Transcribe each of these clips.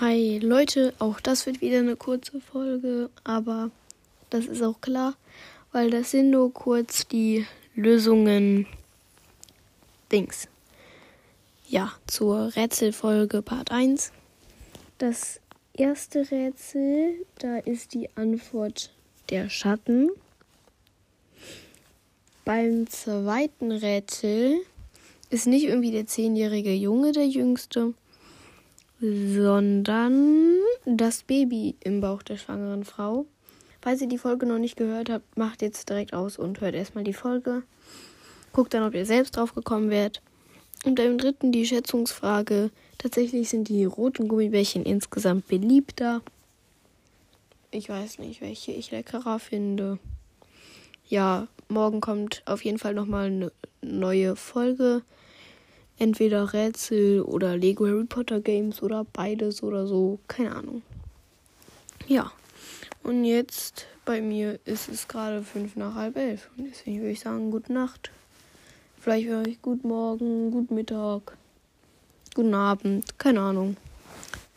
Hi Leute, auch das wird wieder eine kurze Folge, aber das ist auch klar, weil das sind nur kurz die Lösungen Dings. Ja, zur Rätselfolge Part 1. Das erste Rätsel, da ist die Antwort der Schatten. Beim zweiten Rätsel ist nicht irgendwie der zehnjährige Junge der jüngste, sondern das Baby im Bauch der schwangeren Frau. Falls ihr die Folge noch nicht gehört habt, macht jetzt direkt aus und hört erstmal die Folge. Guckt dann, ob ihr selbst drauf gekommen werdet. Und im dritten die Schätzungsfrage. Tatsächlich sind die roten Gummibärchen insgesamt beliebter. Ich weiß nicht, welche ich leckerer finde. Ja, morgen kommt auf jeden Fall nochmal eine neue Folge entweder Rätsel oder Lego Harry Potter Games oder beides oder so. Keine Ahnung. Ja. Und jetzt bei mir ist es gerade fünf nach halb elf. Und deswegen würde ich sagen, gute Nacht. Vielleicht höre ich guten Morgen, guten Mittag, guten Abend. Keine Ahnung.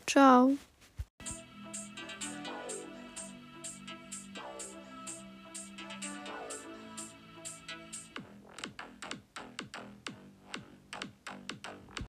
Ciao.